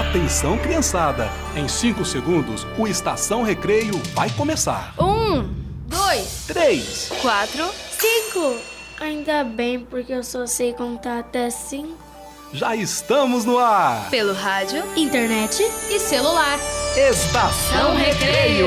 Atenção, criançada! Em 5 segundos, o Estação Recreio vai começar. Um, dois, Três, quatro. Cinco! Ainda bem, porque eu só sei contar até cinco. Já estamos no ar! Pelo rádio Internet? e celular. Estação Recreio!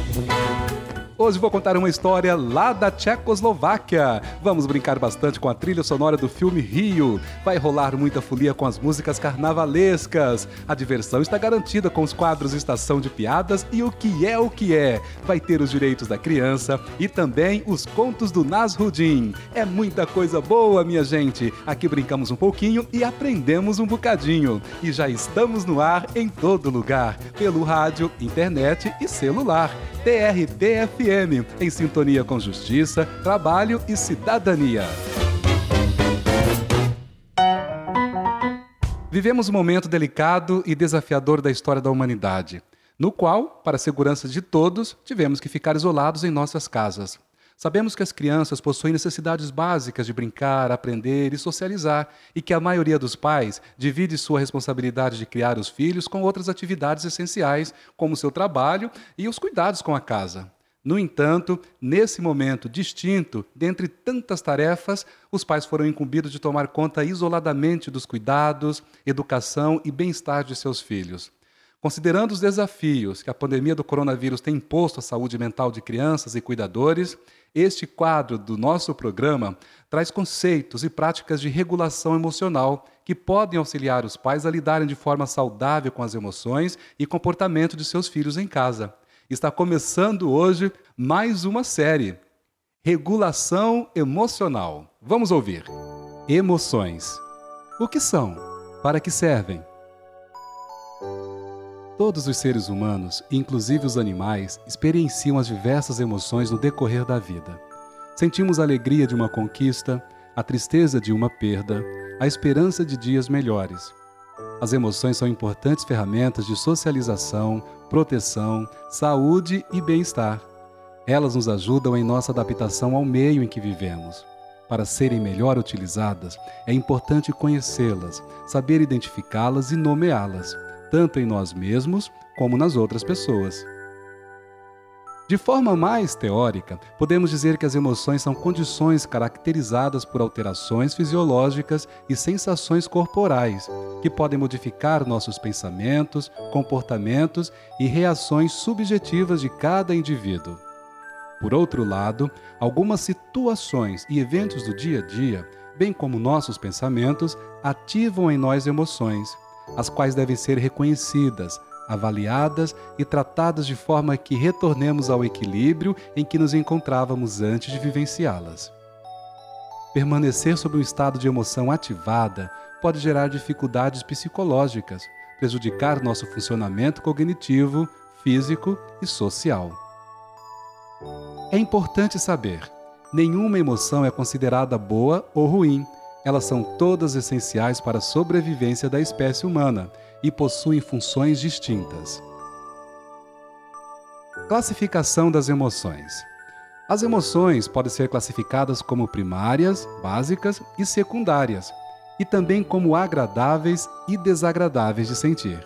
Hoje vou contar uma história lá da Tchecoslováquia. Vamos brincar bastante com a trilha sonora do filme Rio. Vai rolar muita folia com as músicas carnavalescas. A diversão está garantida com os quadros Estação de Piadas e o que é o que é. Vai ter os direitos da criança e também os contos do Nasrudin. É muita coisa boa, minha gente. Aqui brincamos um pouquinho e aprendemos um bocadinho. E já estamos no ar em todo lugar, pelo rádio, internet e celular. TRT-FM, em sintonia com justiça, trabalho e cidadania. Vivemos um momento delicado e desafiador da história da humanidade, no qual, para a segurança de todos, tivemos que ficar isolados em nossas casas. Sabemos que as crianças possuem necessidades básicas de brincar, aprender e socializar, e que a maioria dos pais divide sua responsabilidade de criar os filhos com outras atividades essenciais, como seu trabalho e os cuidados com a casa. No entanto, nesse momento distinto, dentre tantas tarefas, os pais foram incumbidos de tomar conta isoladamente dos cuidados, educação e bem-estar de seus filhos. Considerando os desafios que a pandemia do coronavírus tem imposto à saúde mental de crianças e cuidadores, este quadro do nosso programa traz conceitos e práticas de regulação emocional que podem auxiliar os pais a lidarem de forma saudável com as emoções e comportamento de seus filhos em casa. Está começando hoje mais uma série. Regulação emocional. Vamos ouvir. Emoções. O que são? Para que servem? Todos os seres humanos, inclusive os animais, experienciam as diversas emoções no decorrer da vida. Sentimos a alegria de uma conquista, a tristeza de uma perda, a esperança de dias melhores. As emoções são importantes ferramentas de socialização, proteção, saúde e bem-estar. Elas nos ajudam em nossa adaptação ao meio em que vivemos. Para serem melhor utilizadas, é importante conhecê-las, saber identificá-las e nomeá-las tanto em nós mesmos como nas outras pessoas. De forma mais teórica, podemos dizer que as emoções são condições caracterizadas por alterações fisiológicas e sensações corporais, que podem modificar nossos pensamentos, comportamentos e reações subjetivas de cada indivíduo. Por outro lado, algumas situações e eventos do dia a dia, bem como nossos pensamentos, ativam em nós emoções as quais devem ser reconhecidas, avaliadas e tratadas de forma que retornemos ao equilíbrio em que nos encontrávamos antes de vivenciá-las. Permanecer sob um estado de emoção ativada pode gerar dificuldades psicológicas, prejudicar nosso funcionamento cognitivo, físico e social. É importante saber: nenhuma emoção é considerada boa ou ruim elas são todas essenciais para a sobrevivência da espécie humana e possuem funções distintas. Classificação das emoções. As emoções podem ser classificadas como primárias, básicas e secundárias, e também como agradáveis e desagradáveis de sentir.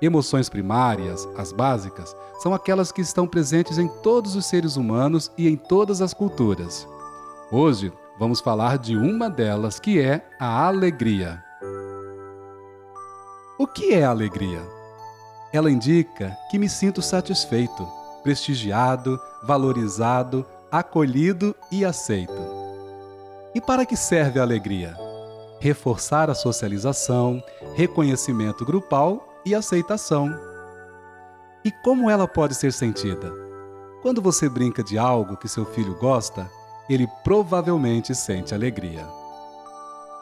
Emoções primárias, as básicas, são aquelas que estão presentes em todos os seres humanos e em todas as culturas. Hoje, vamos falar de uma delas, que é a alegria. O que é alegria? Ela indica que me sinto satisfeito, prestigiado, valorizado, acolhido e aceito. E para que serve a alegria? Reforçar a socialização, reconhecimento grupal e aceitação. E como ela pode ser sentida? Quando você brinca de algo que seu filho gosta, ele provavelmente sente alegria.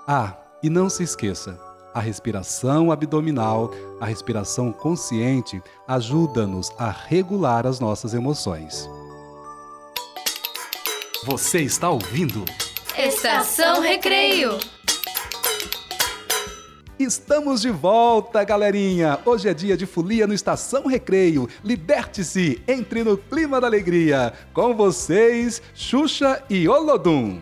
Ah, e não se esqueça: A respiração abdominal, a respiração consciente, ajuda-nos a regular as nossas emoções. Você está ouvindo? Estação Recreio. Estamos de volta, galerinha! Hoje é dia de folia no Estação Recreio. Liberte-se, entre no clima da alegria. Com vocês, Xuxa e Olodum.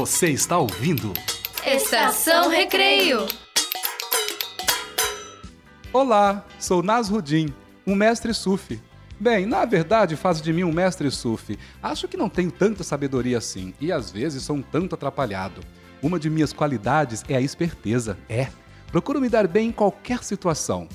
Você está ouvindo? Estação Recreio. Olá, sou Nasrudin, um mestre sufi. Bem, na verdade, faz de mim um mestre sufi. Acho que não tenho tanta sabedoria assim e às vezes sou um tanto atrapalhado. Uma de minhas qualidades é a esperteza. É. Procuro me dar bem em qualquer situação.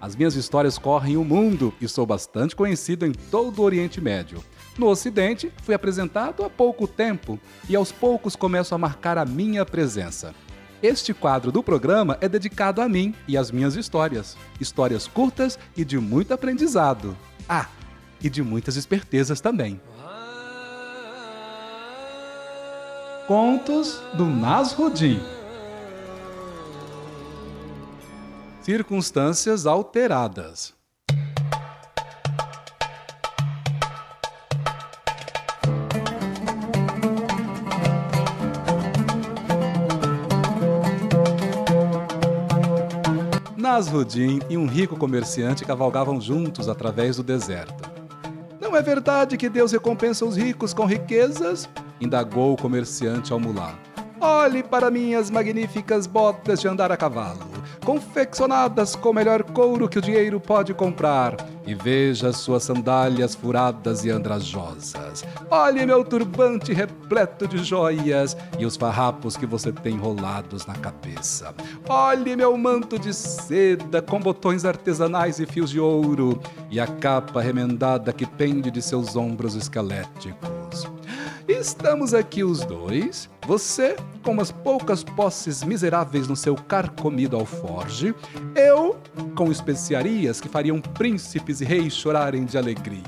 As minhas histórias correm o mundo e sou bastante conhecido em todo o Oriente Médio. No Ocidente, fui apresentado há pouco tempo e aos poucos começo a marcar a minha presença. Este quadro do programa é dedicado a mim e às minhas histórias. Histórias curtas e de muito aprendizado. Ah, e de muitas espertezas também. Contos do Nasruddin. Circunstâncias alteradas. Nasruddin e um rico comerciante cavalgavam juntos através do deserto. Não é verdade que Deus recompensa os ricos com riquezas? indagou o comerciante ao mulá. Olhe para minhas magníficas botas de andar a cavalo, confeccionadas com o melhor couro que o dinheiro pode comprar, e veja suas sandálias furadas e andrajosas. Olhe meu turbante repleto de joias e os farrapos que você tem enrolados na cabeça. Olhe meu manto de seda com botões artesanais e fios de ouro, e a capa remendada que pende de seus ombros esqueléticos. Estamos aqui os dois, você com umas poucas posses miseráveis no seu carcomido alforge, eu com especiarias que fariam príncipes e reis chorarem de alegria.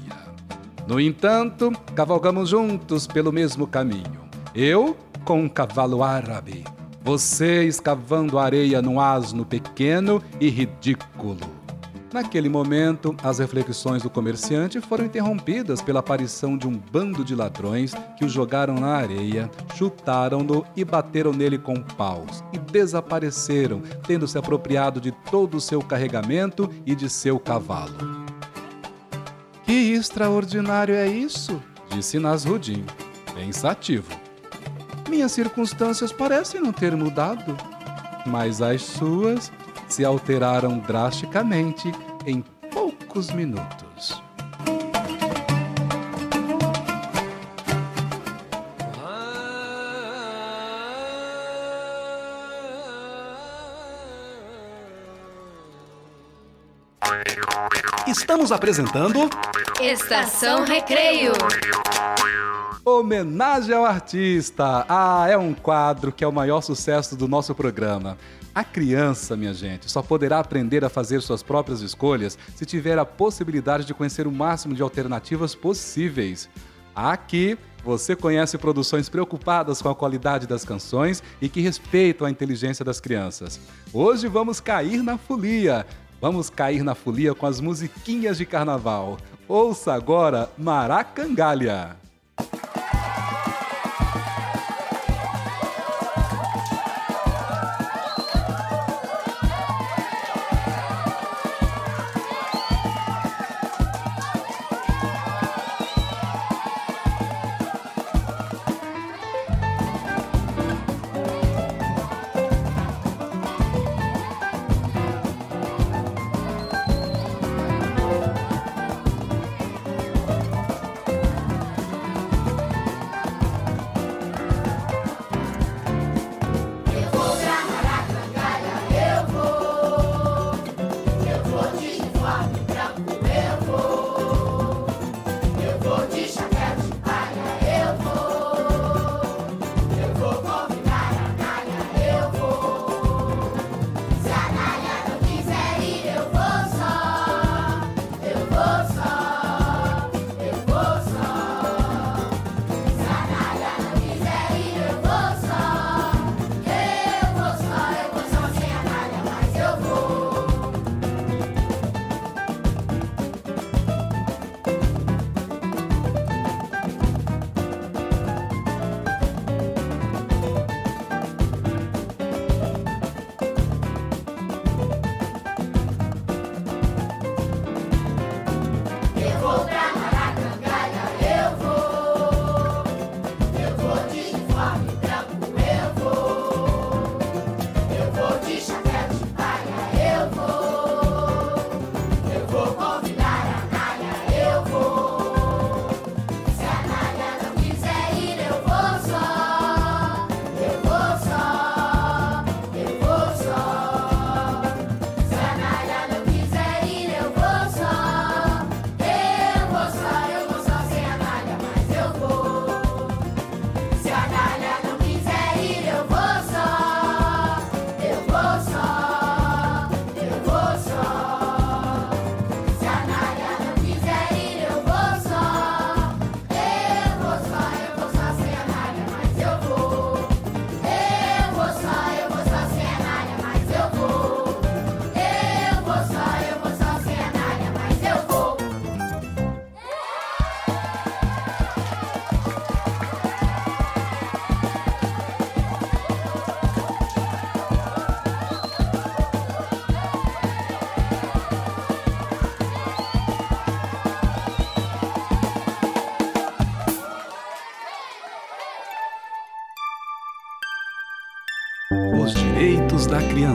No entanto, cavalgamos juntos pelo mesmo caminho. Eu com um cavalo árabe, você escavando areia num asno pequeno e ridículo. Naquele momento, as reflexões do comerciante foram interrompidas pela aparição de um bando de ladrões que o jogaram na areia, chutaram-no e bateram nele com paus, e desapareceram, tendo se apropriado de todo o seu carregamento e de seu cavalo. Que extraordinário é isso? disse Nasruddin, pensativo. Minhas circunstâncias parecem não ter mudado, mas as suas se alteraram drasticamente em poucos minutos. Estamos apresentando Estação Recreio. Homenagem ao artista. Ah, é um quadro que é o maior sucesso do nosso programa. A criança, minha gente, só poderá aprender a fazer suas próprias escolhas se tiver a possibilidade de conhecer o máximo de alternativas possíveis. Aqui você conhece produções preocupadas com a qualidade das canções e que respeitam a inteligência das crianças. Hoje vamos cair na folia. Vamos cair na folia com as musiquinhas de carnaval. Ouça agora Maracangalha.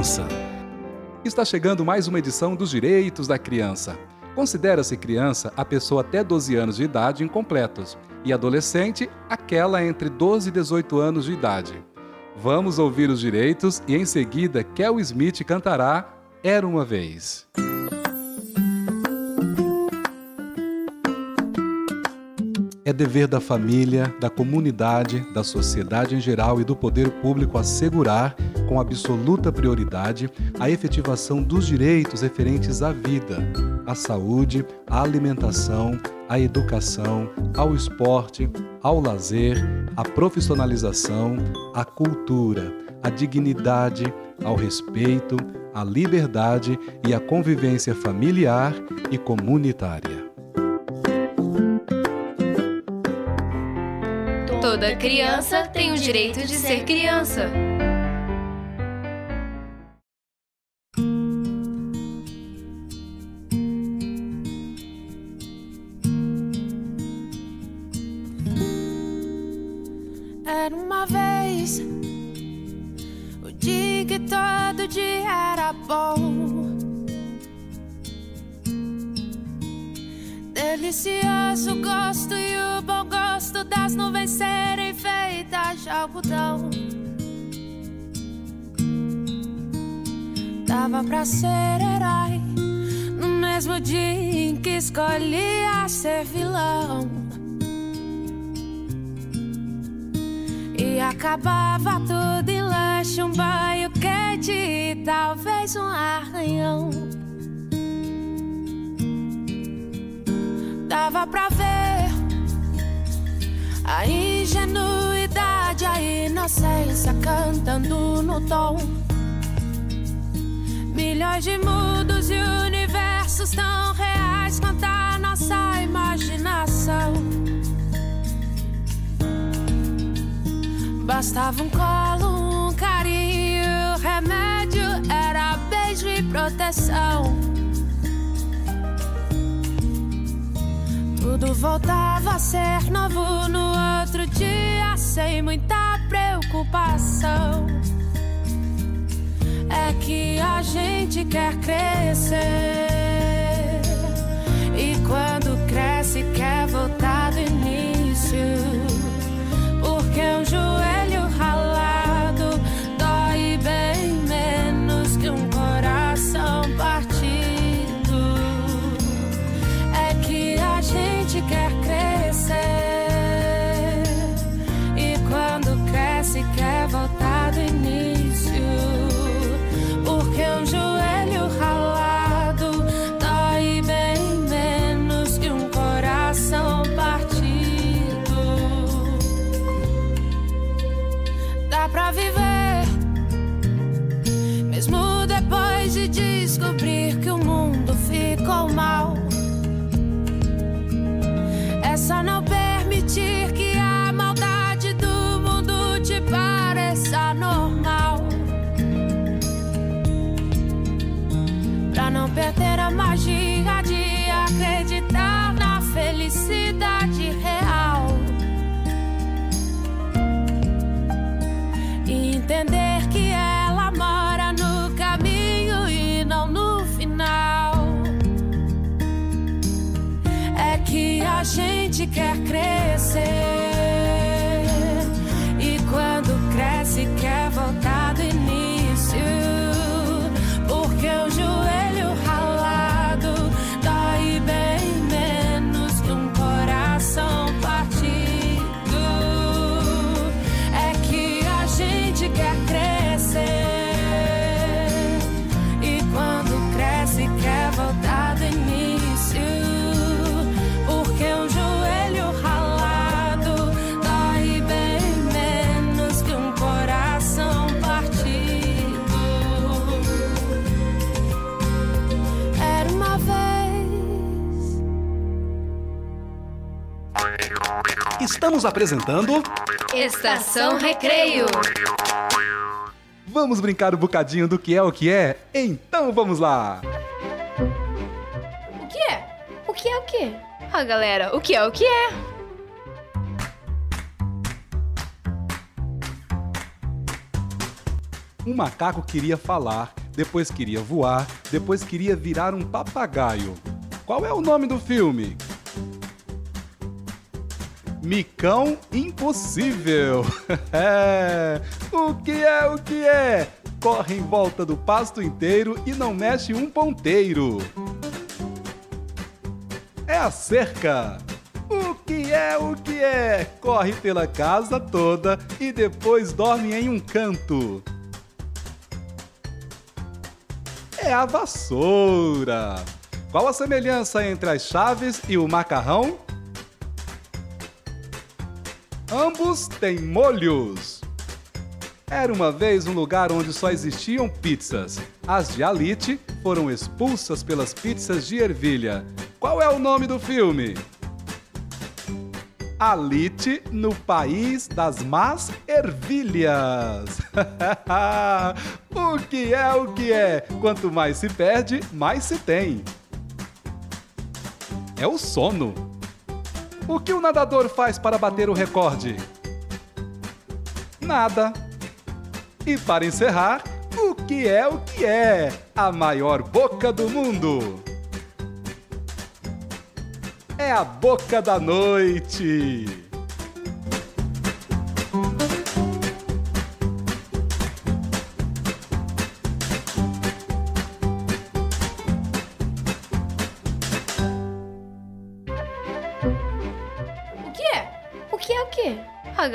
Criança. Está chegando mais uma edição dos Direitos da Criança. Considera-se criança a pessoa até 12 anos de idade incompletos e adolescente aquela entre 12 e 18 anos de idade. Vamos ouvir os direitos e em seguida Kel Smith cantará Era uma vez. É dever da família, da comunidade, da sociedade em geral e do poder público assegurar, com absoluta prioridade, a efetivação dos direitos referentes à vida, à saúde, à alimentação, à educação, ao esporte, ao lazer, à profissionalização, à cultura, à dignidade, ao respeito, à liberdade e à convivência familiar e comunitária. Toda criança tem o direito de ser criança. Era uma vez o dia que todo dia era bom. Delicioso gosto e o bom das nuvens serem feitas de algodão. Dava pra ser herói no mesmo dia em que escolhia ser vilão. E acabava tudo em lanche, um banho quente e talvez um arranhão. Dava pra ver a ingenuidade, a inocência cantando no tom. Milhões de mundos e universos tão reais quanto a nossa imaginação. Bastava um colo, um carinho, remédio era beijo e proteção. Tudo voltava a ser novo no outro dia, sem muita preocupação. É que a gente quer crescer. E quando cresce, quer voltar do início. Porque um joelho Dá Estamos apresentando Estação Recreio. Vamos brincar um bocadinho do que é o que é? Então vamos lá! O que é? O que é o quê? Ah, galera, o que é o que é? Um macaco queria falar, depois queria voar, depois queria virar um papagaio. Qual é o nome do filme? Micão Impossível. é. O que é o que é? Corre em volta do pasto inteiro e não mexe um ponteiro. É a cerca. O que é o que é? Corre pela casa toda e depois dorme em um canto. É a vassoura. Qual a semelhança entre as chaves e o macarrão? Ambos têm molhos. Era uma vez um lugar onde só existiam pizzas. As de Alite foram expulsas pelas pizzas de ervilha. Qual é o nome do filme? Alite no país das más ervilhas. o que é o que é? Quanto mais se perde, mais se tem. É o sono. O que o nadador faz para bater o recorde? Nada. E para encerrar, o que é o que é? A maior boca do mundo. É a boca da noite.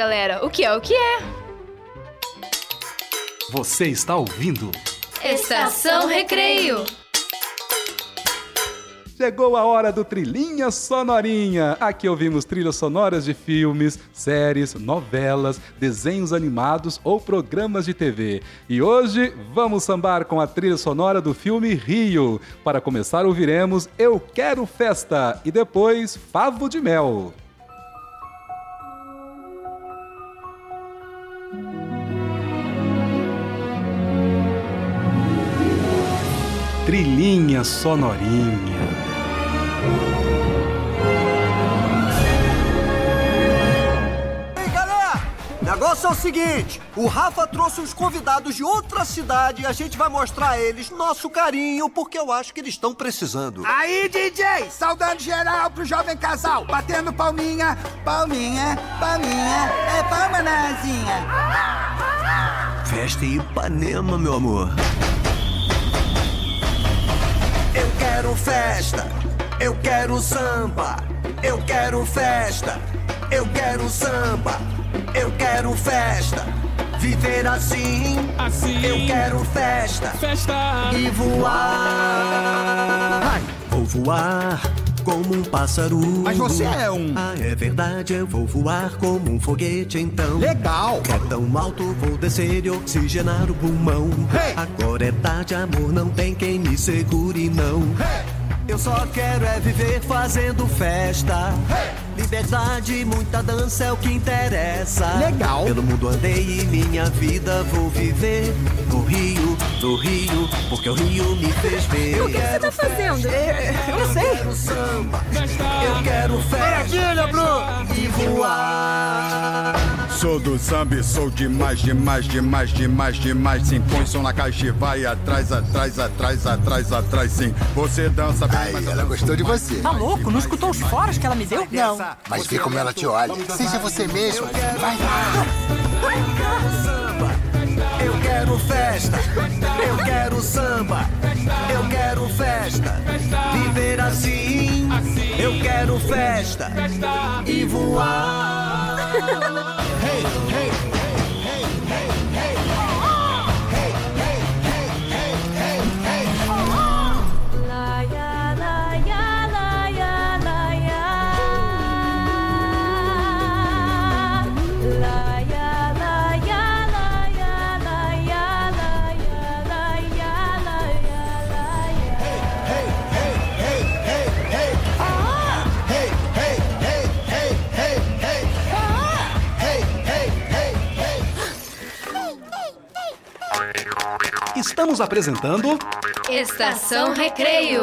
Galera, o que é o que é? Você está ouvindo? Estação Recreio. Chegou a hora do Trilhinha Sonorinha. Aqui ouvimos trilhas sonoras de filmes, séries, novelas, desenhos animados ou programas de TV. E hoje vamos sambar com a trilha sonora do filme Rio. Para começar, ouviremos Eu Quero Festa e depois Favo de Mel. Trilhinha Sonorinha. Ei, galera! Negócio é o seguinte: o Rafa trouxe uns convidados de outra cidade e a gente vai mostrar a eles nosso carinho porque eu acho que eles estão precisando. Aí, DJ, saudando geral pro jovem casal, batendo palminha, palminha, palminha, é palma nazinha. Festa em Ipanema, meu amor. Eu quero festa, eu quero samba, eu quero festa, eu quero samba, eu quero festa. Viver assim, Assim. eu quero festa Festa. e voar. Vou voar como um pássaro. Mas você é um. Ah, é verdade, eu vou voar como um foguete então. Legal. É tão alto, vou descer e oxigenar o pulmão. Hey! Agora é tarde, amor, não tem quem me segure, não. Eu só quero é viver fazendo festa. Liberdade, muita dança é o que interessa. Legal. Pelo mundo andei e minha vida vou viver no Rio, no Rio, porque o Rio me fez ver. O que você tá fazendo? Eu não sei. Eu quero samba, eu quero festa e voar. Sou do samba sou demais, demais, demais, demais, demais. Sim, põe som na caixa e vai atrás, atrás, atrás, atrás, atrás, sim. Você dança bem, Aí, mas ela gostou de você. Tá louco? Não escutou os foras que ela me deu? Não. Mas vê como ela te olha. Seja você mesmo. Vai samba. Eu quero festa, eu quero samba, eu quero festa. Viver assim, eu quero festa e voar. Estamos apresentando Estação Recreio.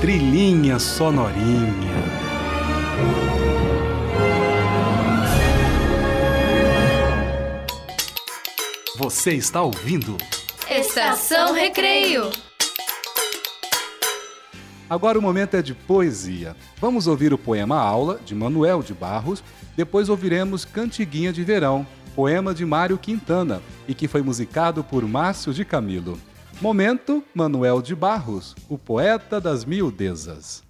Trilhinha sonorinha. Você está ouvindo? Estação Recreio. Agora o momento é de poesia. Vamos ouvir o poema Aula, de Manuel de Barros. Depois ouviremos Cantiguinha de Verão, poema de Mário Quintana, e que foi musicado por Márcio de Camilo. Momento, Manuel de Barros, o poeta das miudezas.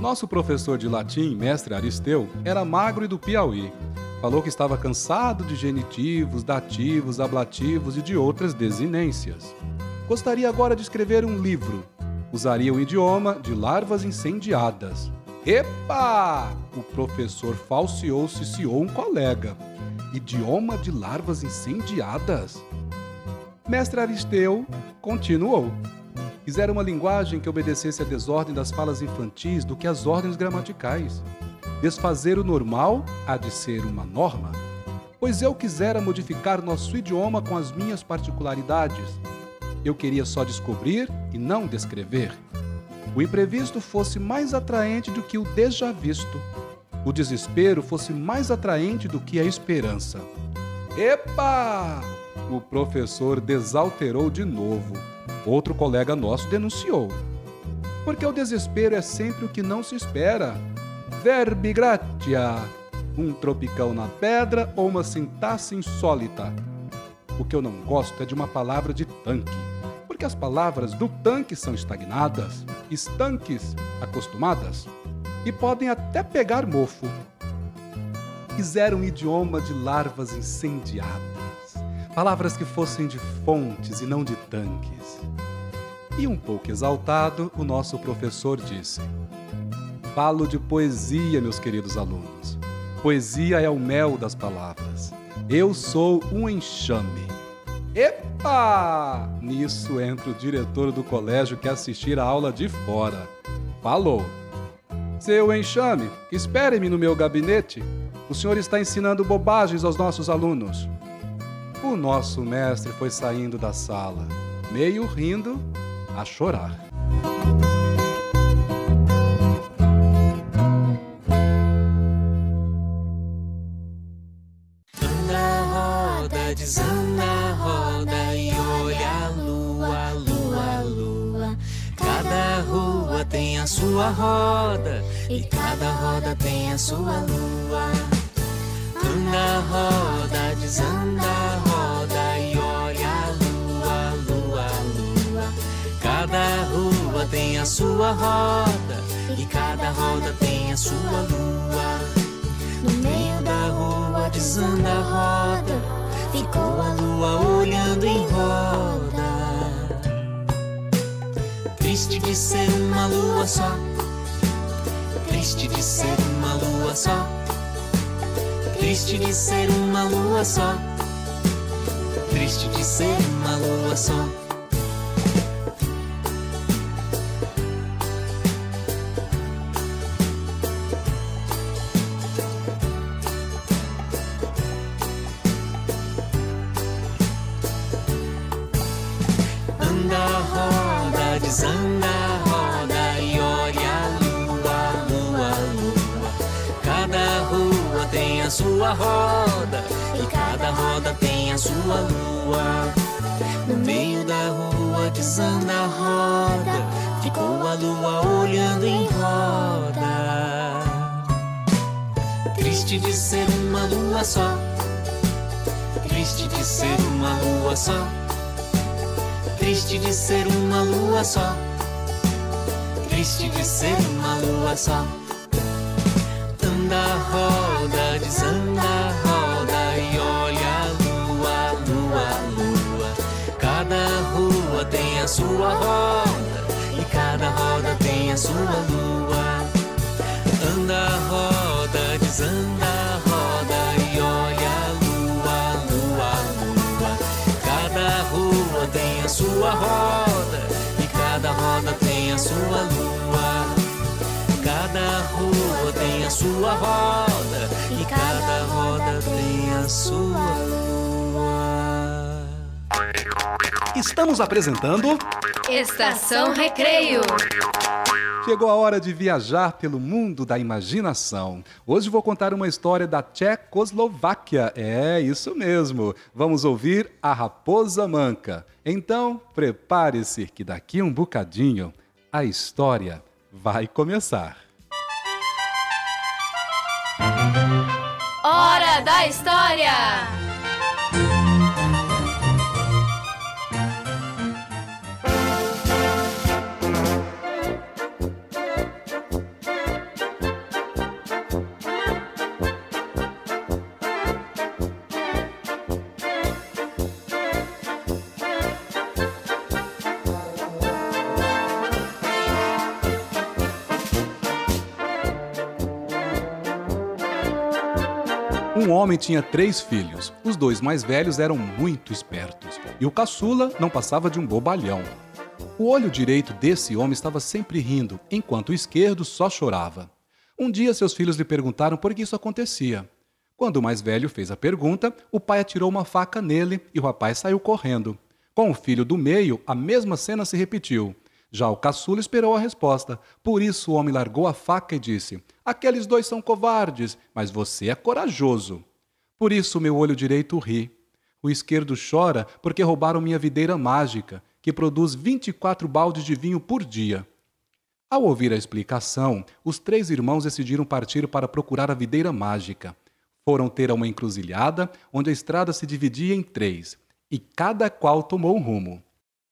Nosso professor de latim, mestre Aristeu, era magro e do Piauí. Falou que estava cansado de genitivos, dativos, ablativos e de outras desinências. Gostaria agora de escrever um livro. Usaria o idioma de larvas incendiadas. Epa! O professor falseou ciciou um colega. Idioma de larvas incendiadas? Mestre Aristeu continuou. Quisera uma linguagem que obedecesse à desordem das falas infantis do que às ordens gramaticais. Desfazer o normal há de ser uma norma. Pois eu quisera modificar nosso idioma com as minhas particularidades. Eu queria só descobrir e não descrever. O imprevisto fosse mais atraente do que o déjà visto. O desespero fosse mais atraente do que a esperança. Epa! O professor desalterou de novo. Outro colega nosso denunciou. Porque o desespero é sempre o que não se espera. Verbi gratia. Um tropicão na pedra ou uma sintaxe insólita. O que eu não gosto é de uma palavra de tanque. Porque as palavras do tanque são estagnadas, estanques, acostumadas. E podem até pegar mofo. Quiseram um idioma de larvas incendiadas. Palavras que fossem de fontes e não de tanques. E um pouco exaltado, o nosso professor disse: Falo de poesia, meus queridos alunos. Poesia é o mel das palavras. Eu sou um enxame. Epa! Nisso entra o diretor do colégio que assistir a aula de fora. Falou: Seu enxame, espere-me no meu gabinete. O senhor está ensinando bobagens aos nossos alunos. O nosso mestre foi saindo da sala, meio rindo, a chorar. E cada roda tem a sua lua. Anda, roda, desanda, roda e olha a lua, lua, lua. Cada rua tem a sua roda e cada roda tem a sua lua. No meio da rua desanda a roda, ficou a lua olhando em roda. Triste de ser uma lua só, triste de ser uma lua só, triste de ser uma lua só, triste de ser uma lua só. Anda, roda, desanda, sua roda e cada roda tem a sua lua. No meio da rua desanda a roda, ficou a lua olhando em roda. Triste de ser uma lua só, triste de ser uma lua só. Triste de ser uma lua só. Triste de ser uma lua só. Anda, roda, desanda, roda e olha a lua, lua, lua. Cada rua tem a sua roda e cada roda tem a sua lua. Anda, roda, desanda, roda e olha a lua, lua, lua. Cada rua tem a sua roda tem a sua roda e cada roda tem a sua lua. Estamos apresentando. Estação Recreio. Chegou a hora de viajar pelo mundo da imaginação. Hoje vou contar uma história da Tchecoslováquia. É isso mesmo. Vamos ouvir a Raposa Manca. Então, prepare-se que daqui um bocadinho a história vai começar. Hora da História! Homem tinha três filhos. Os dois mais velhos eram muito espertos e o caçula não passava de um bobalhão. O olho direito desse homem estava sempre rindo, enquanto o esquerdo só chorava. Um dia seus filhos lhe perguntaram por que isso acontecia. Quando o mais velho fez a pergunta, o pai atirou uma faca nele e o rapaz saiu correndo. Com o filho do meio, a mesma cena se repetiu. Já o caçula esperou a resposta. Por isso o homem largou a faca e disse: Aqueles dois são covardes, mas você é corajoso. Por isso meu olho direito ri. O esquerdo chora porque roubaram minha videira mágica, que produz 24 baldes de vinho por dia. Ao ouvir a explicação, os três irmãos decidiram partir para procurar a videira mágica. Foram ter a uma encruzilhada onde a estrada se dividia em três, e cada qual tomou um rumo.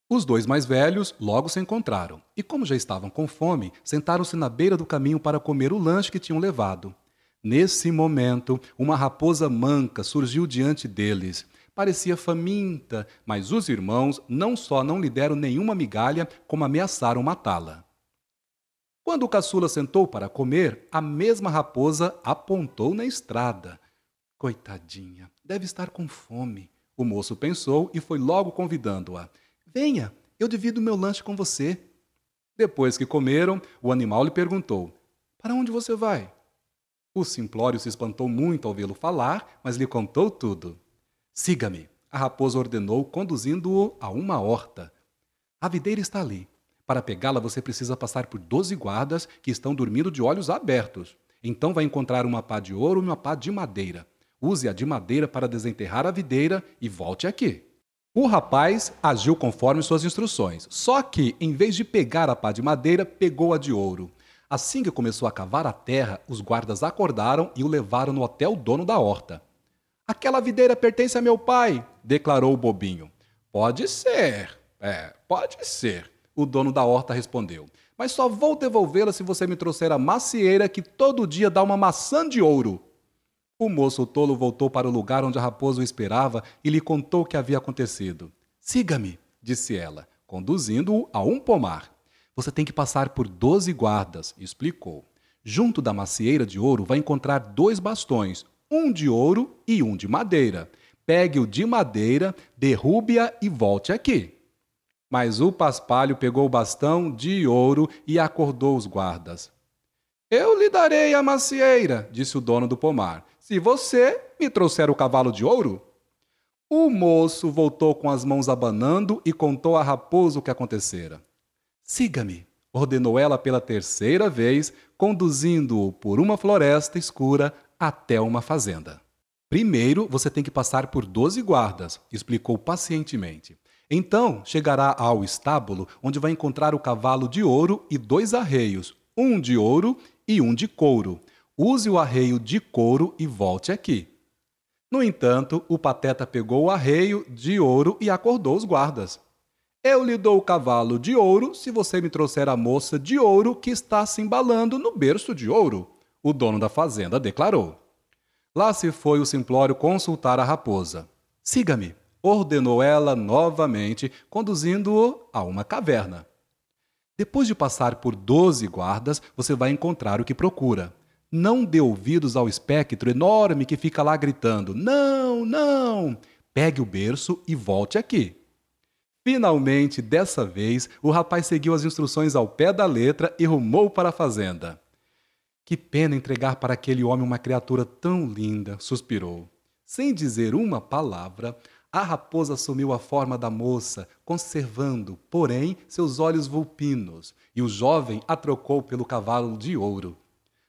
Os dois mais velhos logo se encontraram e, como já estavam com fome, sentaram-se na beira do caminho para comer o lanche que tinham levado. Nesse momento, uma raposa manca surgiu diante deles. Parecia faminta, mas os irmãos não só não lhe deram nenhuma migalha, como ameaçaram matá-la. Quando o caçula sentou para comer, a mesma raposa apontou na estrada. Coitadinha, deve estar com fome. O moço pensou e foi logo convidando-a. Venha, eu divido meu lanche com você. Depois que comeram, o animal lhe perguntou: Para onde você vai? O simplório se espantou muito ao vê-lo falar, mas lhe contou tudo. Siga-me, a raposa ordenou, conduzindo-o a uma horta. A videira está ali. Para pegá-la, você precisa passar por doze guardas que estão dormindo de olhos abertos. Então vai encontrar uma pá de ouro e uma pá de madeira. Use a de madeira para desenterrar a videira e volte aqui. O rapaz agiu conforme suas instruções, só que, em vez de pegar a pá de madeira, pegou a de ouro. Assim que começou a cavar a terra, os guardas acordaram e o levaram no hotel dono da horta. Aquela videira pertence a meu pai, declarou o bobinho. Pode ser, é, pode ser, o dono da horta respondeu. Mas só vou devolvê-la se você me trouxer a macieira que todo dia dá uma maçã de ouro. O moço tolo voltou para o lugar onde a raposa o esperava e lhe contou o que havia acontecido. Siga-me, disse ela, conduzindo-o a um pomar. Você tem que passar por doze guardas, explicou. Junto da macieira de ouro vai encontrar dois bastões, um de ouro e um de madeira. Pegue o de madeira, derrube-a e volte aqui. Mas o paspalho pegou o bastão de ouro e acordou os guardas. Eu lhe darei a macieira, disse o dono do pomar, se você me trouxer o cavalo de ouro. O moço voltou com as mãos abanando e contou à raposa o que acontecera. Siga-me, ordenou ela pela terceira vez, conduzindo-o por uma floresta escura até uma fazenda. Primeiro, você tem que passar por doze guardas, explicou pacientemente. Então, chegará ao estábulo, onde vai encontrar o cavalo de ouro e dois arreios, um de ouro e um de couro. Use o arreio de couro e volte aqui. No entanto, o pateta pegou o arreio de ouro e acordou os guardas. Eu lhe dou o cavalo de ouro se você me trouxer a moça de ouro que está se embalando no berço de ouro, o dono da fazenda declarou. Lá se foi o simplório consultar a raposa. Siga-me, ordenou ela novamente, conduzindo-o a uma caverna. Depois de passar por doze guardas, você vai encontrar o que procura. Não dê ouvidos ao espectro enorme que fica lá gritando: Não, não! Pegue o berço e volte aqui. Finalmente, dessa vez, o rapaz seguiu as instruções ao pé da letra e rumou para a fazenda. Que pena entregar para aquele homem uma criatura tão linda, suspirou. Sem dizer uma palavra, a raposa assumiu a forma da moça, conservando, porém, seus olhos vulpinos, e o jovem a trocou pelo cavalo de ouro.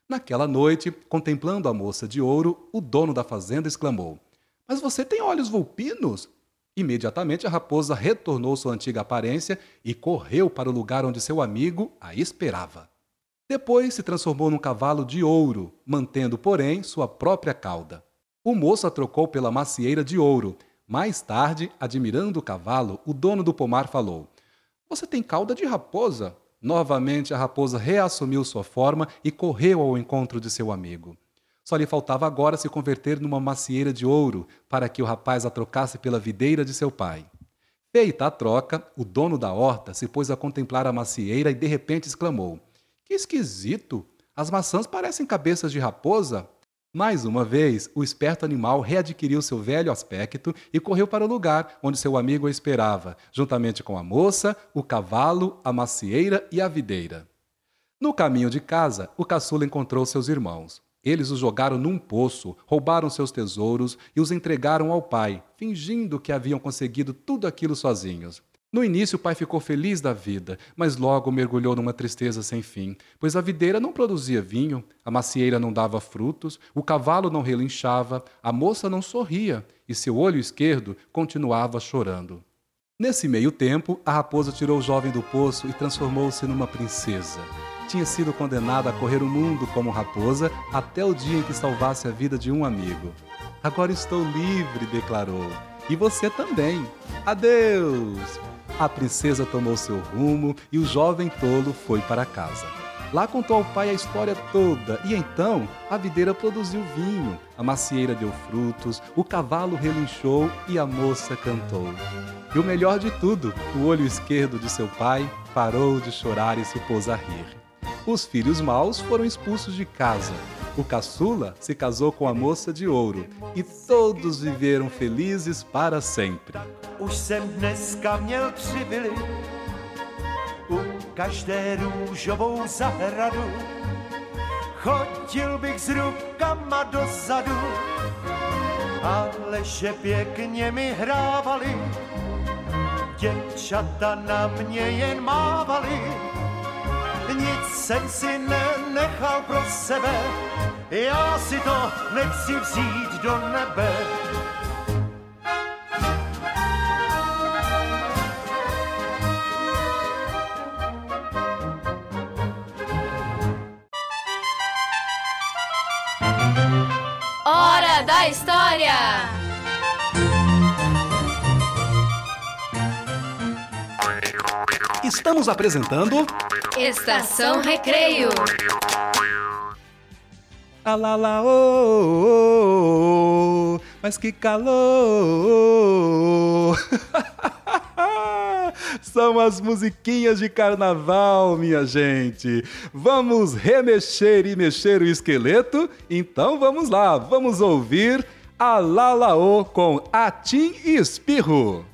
Naquela noite, contemplando a moça de ouro, o dono da fazenda exclamou: Mas você tem olhos vulpinos? Imediatamente a raposa retornou sua antiga aparência e correu para o lugar onde seu amigo a esperava. Depois se transformou num cavalo de ouro, mantendo, porém, sua própria cauda. O moço a trocou pela macieira de ouro. Mais tarde, admirando o cavalo, o dono do pomar falou: Você tem cauda de raposa? Novamente a raposa reassumiu sua forma e correu ao encontro de seu amigo. Só lhe faltava agora se converter numa macieira de ouro, para que o rapaz a trocasse pela videira de seu pai. Feita a troca, o dono da horta se pôs a contemplar a macieira e de repente exclamou: Que esquisito! As maçãs parecem cabeças de raposa. Mais uma vez, o esperto animal readquiriu seu velho aspecto e correu para o lugar onde seu amigo o esperava, juntamente com a moça, o cavalo, a macieira e a videira. No caminho de casa, o caçula encontrou seus irmãos. Eles os jogaram num poço, roubaram seus tesouros e os entregaram ao pai, fingindo que haviam conseguido tudo aquilo sozinhos. No início, o pai ficou feliz da vida, mas logo mergulhou numa tristeza sem fim, pois a videira não produzia vinho, a macieira não dava frutos, o cavalo não relinchava, a moça não sorria e seu olho esquerdo continuava chorando. Nesse meio tempo, a raposa tirou o jovem do poço e transformou-se numa princesa tinha sido condenada a correr o mundo como raposa até o dia em que salvasse a vida de um amigo. Agora estou livre, declarou. E você também. Adeus! A princesa tomou seu rumo e o jovem tolo foi para casa. Lá contou ao pai a história toda, e então a videira produziu vinho, a macieira deu frutos, o cavalo relinchou e a moça cantou. E o melhor de tudo, o olho esquerdo de seu pai parou de chorar e se pôs a rir. Os filhos maus foram expulsos de casa. O caçula se casou com a moça de ouro e todos viveram felizes para sempre. Už jsem dneska měl přibyli u každé růžovou zahradu. Chodil bych s rukama dozadu, ale že pěkně mi hrávali, děvčata na mě jen mávali nic jsem si nenechal pro sebe, já si to nechci vzít do nebe. Hora da História! Estamos apresentando Estação Recreio. Alala, oh, oh, oh, mas que calor! São as musiquinhas de carnaval, minha gente. Vamos remexer e mexer o esqueleto? Então vamos lá, vamos ouvir a Lalaô com Atim e Espirro.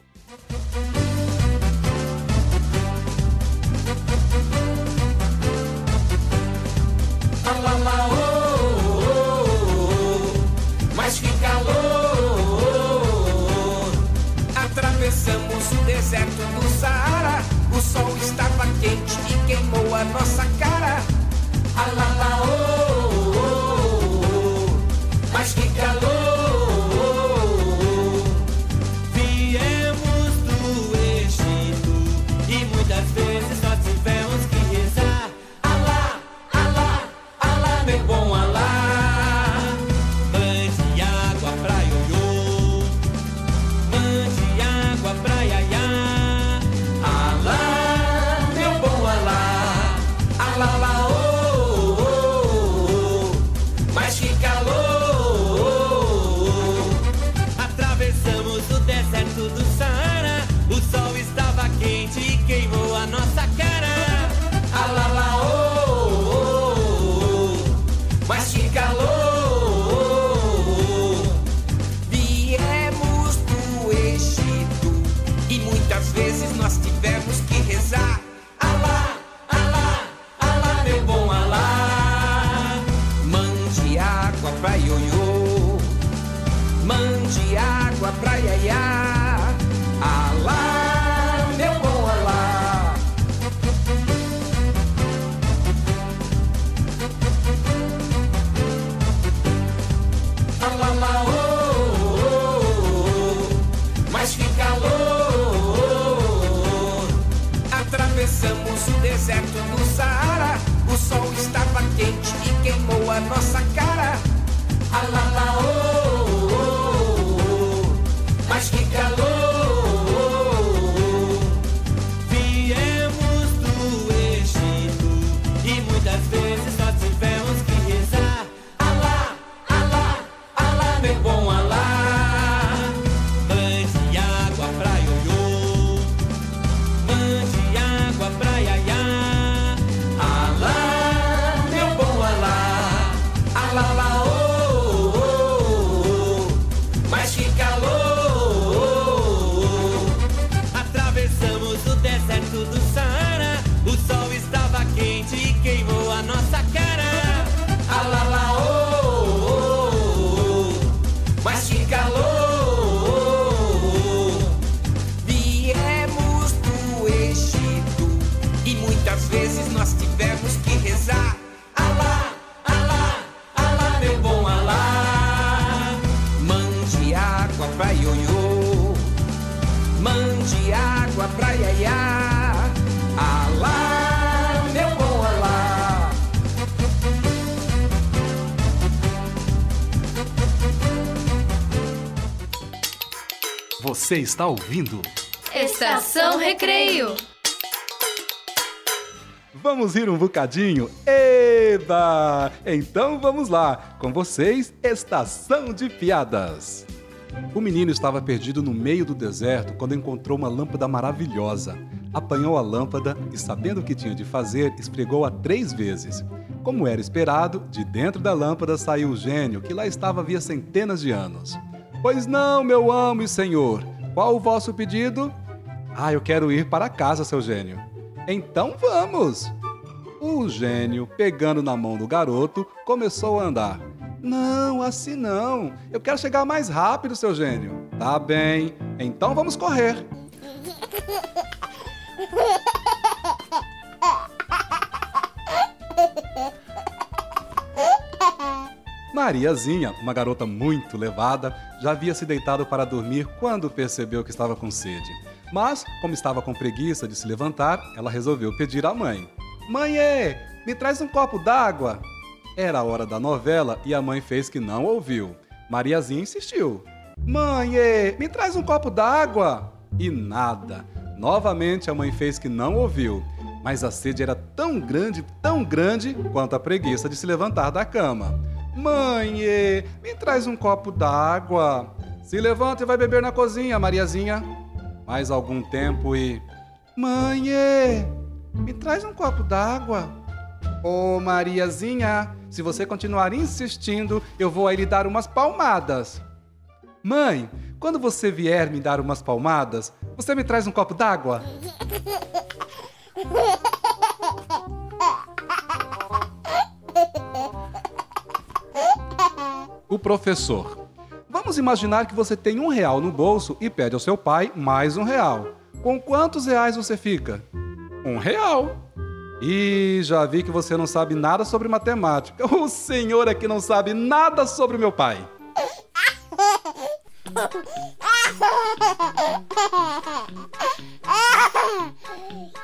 Deserto do Saara. O sol estava quente e queimou a nossa cara. Alala, Atravessamos o Você está ouvindo? Estação Recreio. Vamos rir um bocadinho? Eba! Então vamos lá, com vocês, Estação de Piadas. O menino estava perdido no meio do deserto quando encontrou uma lâmpada maravilhosa. Apanhou a lâmpada e, sabendo o que tinha de fazer, esfregou-a três vezes. Como era esperado, de dentro da lâmpada saiu o gênio que lá estava havia centenas de anos. Pois não, meu amo e senhor, qual o vosso pedido? Ah, eu quero ir para casa, seu gênio. Então vamos! O gênio, pegando na mão do garoto, começou a andar. Não, assim não. Eu quero chegar mais rápido, seu gênio. Tá bem. Então vamos correr. Mariazinha, uma garota muito levada, já havia se deitado para dormir quando percebeu que estava com sede. Mas, como estava com preguiça de se levantar, ela resolveu pedir à mãe: Mãe, me traz um copo d'água. Era a hora da novela e a mãe fez que não ouviu. Mariazinha insistiu. Mãe, ê, me traz um copo d'água. E nada. Novamente a mãe fez que não ouviu. Mas a sede era tão grande, tão grande, quanto a preguiça de se levantar da cama. Mãe, ê, me traz um copo d'água. Se levanta e vai beber na cozinha, Mariazinha. Mais algum tempo e. Mãe, ê, me traz um copo d'água. Ô, Mariazinha, se você continuar insistindo, eu vou aí lhe dar umas palmadas. Mãe, quando você vier me dar umas palmadas, você me traz um copo d'água? O professor. Vamos imaginar que você tem um real no bolso e pede ao seu pai mais um real. Com quantos reais você fica? Um real. E já vi que você não sabe nada sobre matemática. O senhor é que não sabe nada sobre meu pai.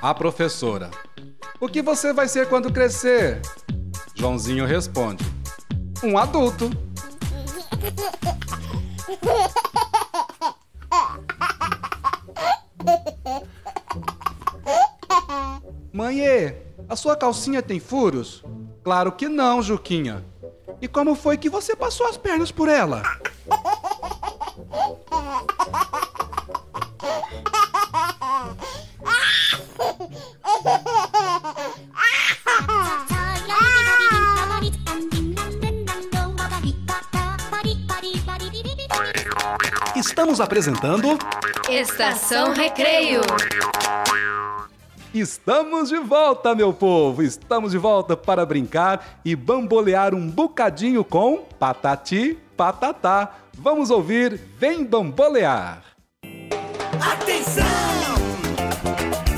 A professora. O que você vai ser quando crescer? Joãozinho responde: Um adulto. Mãe, a sua calcinha tem furos? Claro que não, Juquinha. E como foi que você passou as pernas por ela? Estamos apresentando Estação Recreio. Estamos de volta, meu povo! Estamos de volta para brincar e bambolear um bocadinho com Patati Patatá. Vamos ouvir Vem Bambolear! Atenção!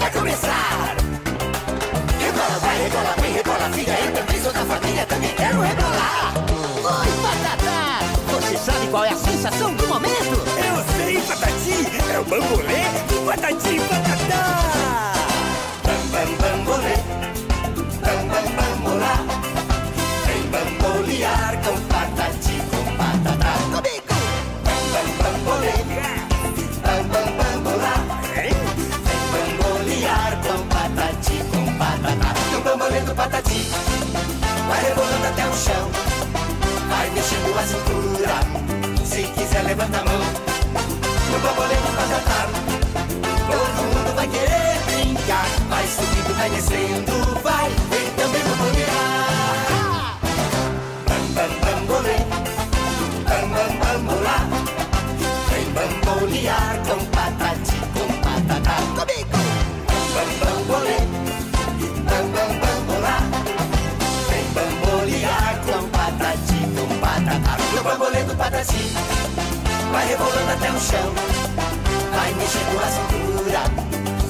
Vai começar! Rebola, vai, rebola, vem, rebola, filha, eu também sou da família, também quero rebolar! Oi, Patatá! Você sabe qual é a sensação É o bambolê do Patati Patatá! Bam, bam, bambolê, bam, bam, bambolá Vem bambolear com Patati, com Patatá Comigo! Bam, bam, bambolê, bam, bam, bambolá Vem bambolear com Patati, com Patatá No bambolê do Patati Vai rebolando até o chão Vai mexendo a cintura Se quiser levanta a mão No bambolê do Patatá Todo mundo vai querer brincar Vai subindo, vai descendo Vai, vem também bambolear Bam, bam, bambolê Bam, bam, bambolá Vem bambolear com patati, com patatá Comigo! Bam, bam, bambolê Bam, bam, bambolá Vem bambolear com patati, com patatá No bambolê do patati Vai rebolando até o chão. Vai mexendo a cintura.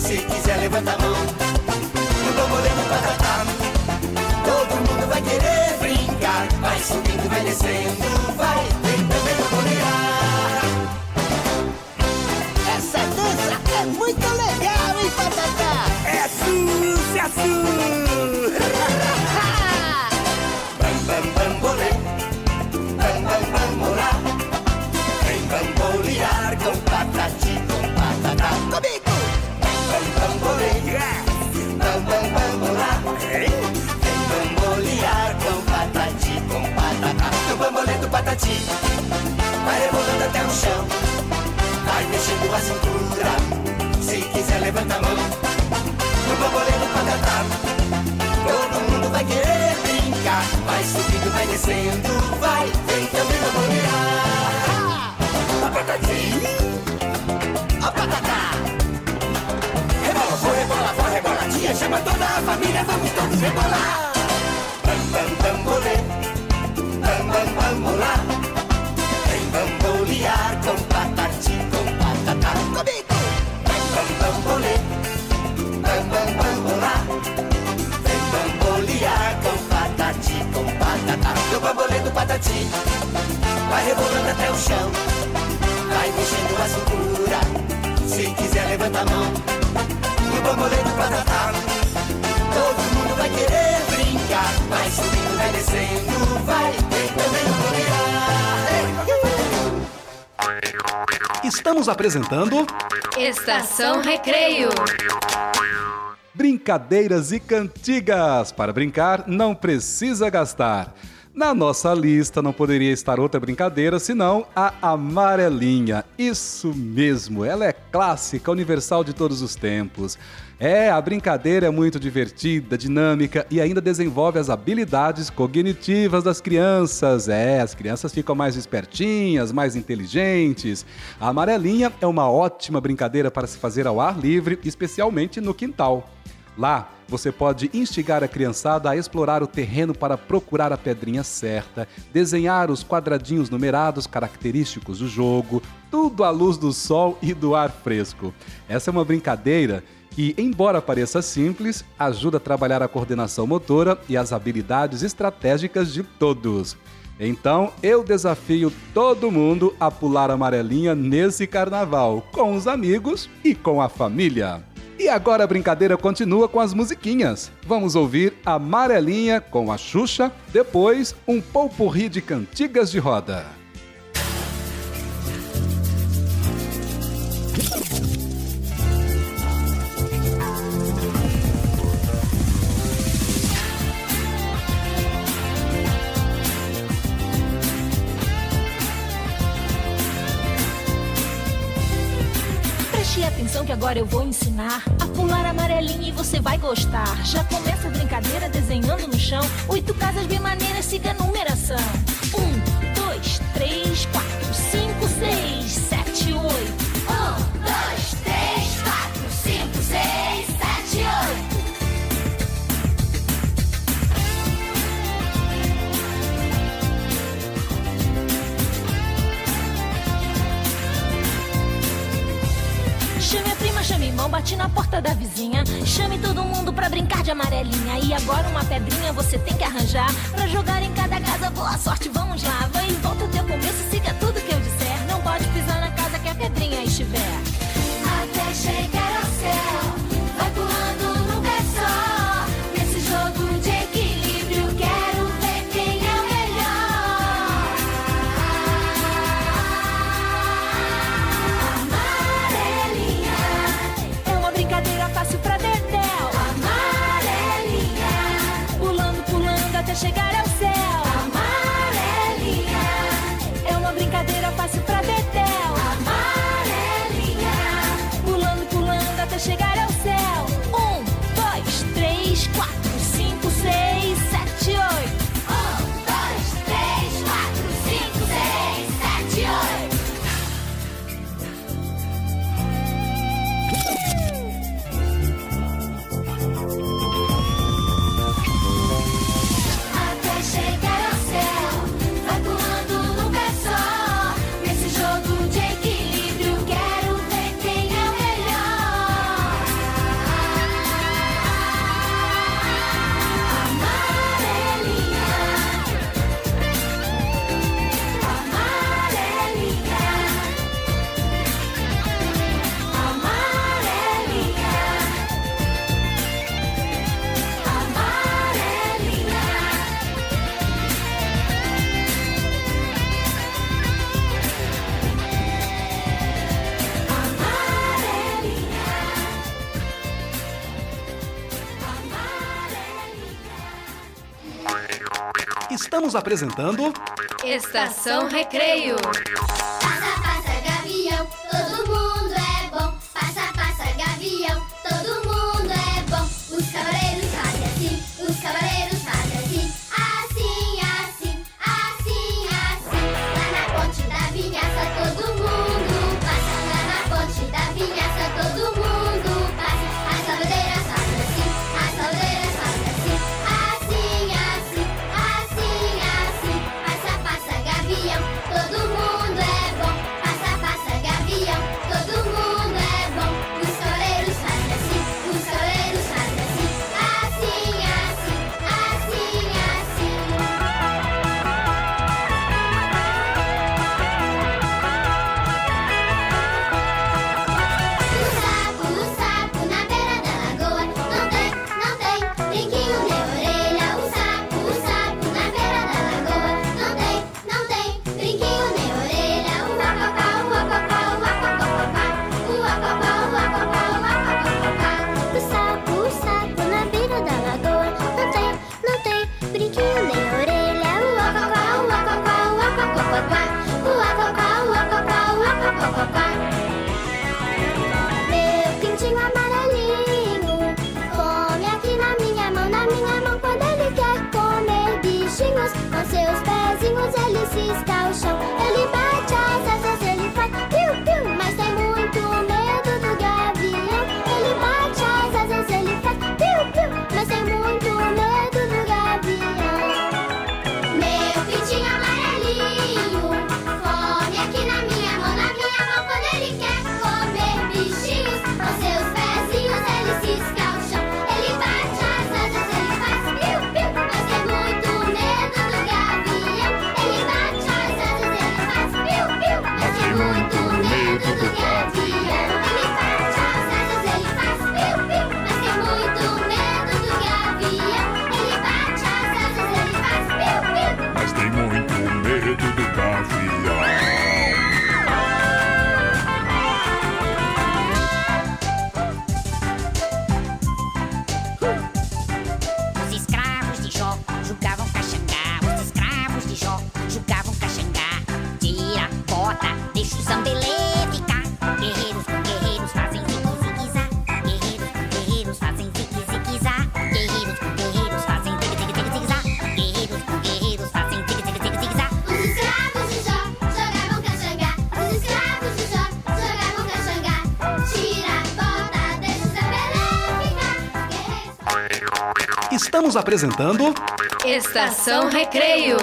Se quiser levanta a mão. No bambolê do patatá Todo mundo vai querer brincar. Vai subindo, vai descendo. Vai, também bambolear Essa dança é muito legal, hein, Patatá? É sucesso! Patati Vai rebolando até o chão. Vai mexendo a cintura. Se quiser levanta a mão. No do patatá. Todo mundo vai querer brincar. Vai subindo, vai descendo. Vai, vem também bambolear A patatinha. A patatá. Rebola, foi, rebola, foi, reboladinha Chama toda a família, vamos todos rebolar Vai rebolando até o chão. Vai mexendo a cintura. Se quiser levanta a mão. No bambolê do patatá Todo mundo vai querer brincar Vai subindo, vai descendo. Vai, vem também bambolear Estamos apresentando Estação Recreio. Brincadeiras e cantigas. Para brincar, não precisa gastar. Na nossa lista não poderia estar outra brincadeira senão a amarelinha. Isso mesmo, ela é clássica, universal de todos os tempos. É, a brincadeira é muito divertida, dinâmica e ainda desenvolve as habilidades cognitivas das crianças. É, as crianças ficam mais espertinhas, mais inteligentes. A amarelinha é uma ótima brincadeira para se fazer ao ar livre, especialmente no quintal. Lá, você pode instigar a criançada a explorar o terreno para procurar a pedrinha certa, desenhar os quadradinhos numerados característicos do jogo, tudo à luz do sol e do ar fresco. Essa é uma brincadeira que, embora pareça simples, ajuda a trabalhar a coordenação motora e as habilidades estratégicas de todos. Então, eu desafio todo mundo a pular amarelinha nesse carnaval, com os amigos e com a família. E agora a brincadeira continua com as musiquinhas. Vamos ouvir Amarelinha com a Xuxa, depois um pouporri de cantigas de roda. Agora eu vou ensinar a pular amarelinha e você vai gostar. Já começa a brincadeira desenhando no chão oito casas bem maneiras, siga a numeração. Um, dois, três, quatro, irmão, bate na porta da vizinha. Chame todo mundo pra brincar de amarelinha. E agora uma pedrinha você tem que arranjar pra jogar em cada casa. Boa sorte, vamos lá. Vai e volta ao teu começo, Estamos apresentando Estação Recreio. Estamos apresentando. Estação Recreio.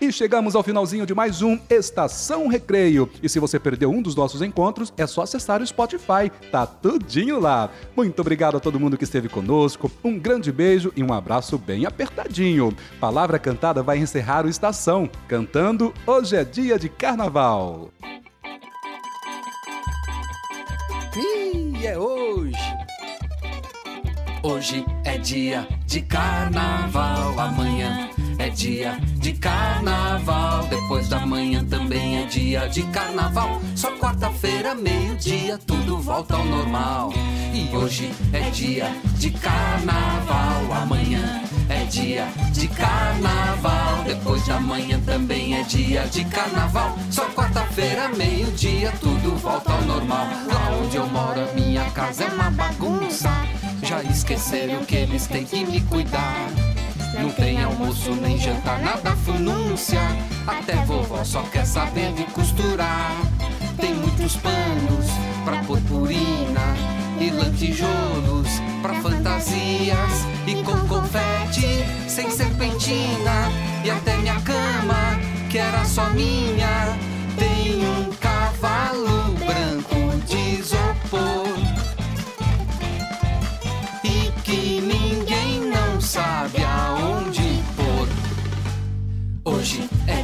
E chegamos ao finalzinho de mais um Estação Recreio. E se você perdeu um dos nossos encontros, é só acessar o Spotify. Tá tudinho lá. Muito obrigado a todo mundo que esteve conosco. Um grande beijo e um abraço bem apertadinho. Palavra Cantada vai encerrar o Estação, cantando Hoje é Dia de Carnaval. Ih, é hoje. Hoje é dia de carnaval, amanhã é dia de carnaval, depois da manhã também é dia de carnaval. Só quarta-feira, meio-dia, tudo volta ao normal. E hoje é dia de carnaval, amanhã é dia de carnaval, depois da manhã também é dia de carnaval. Só quarta-feira, meio-dia, tudo volta ao normal. Lá onde eu moro, minha casa é uma bagunça. Já esqueceram que eles têm que me cuidar. Não tem almoço nem jantar, nada funúncia. Até vovó só quer saber de costurar. Tem muitos panos pra purpurina e lantijoulos pra fantasias e com confete sem serpentina e até minha cama que era só minha tem um cavalo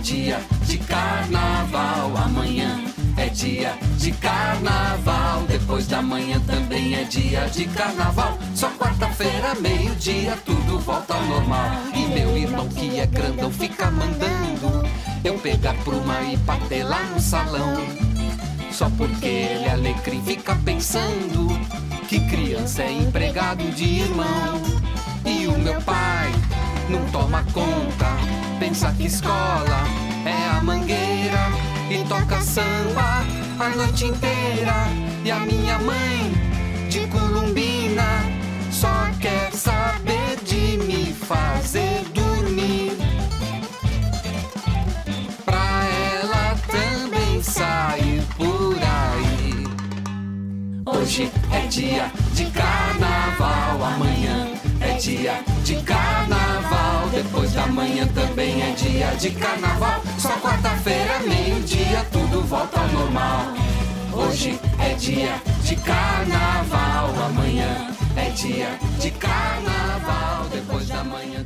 dia de carnaval, amanhã é dia de carnaval, depois da manhã também é dia de carnaval. Só quarta-feira, meio-dia, tudo volta ao normal. E meu irmão que é grandão fica mandando eu pegar pluma e bater lá no salão. Só porque ele é alecrim fica pensando que criança é empregado de irmão. E o meu pai não toma conta, pensa que escola é a mangueira e toca samba a noite inteira. E a minha mãe de Columbina só quer saber de me fazer dormir. Pra ela também sair por aí. Hoje é dia de carnaval, amanhã dia de carnaval, depois da manhã também é dia de carnaval. Só quarta-feira, meio-dia, tudo volta ao normal. Hoje é dia de carnaval, amanhã é dia de carnaval, depois da manhã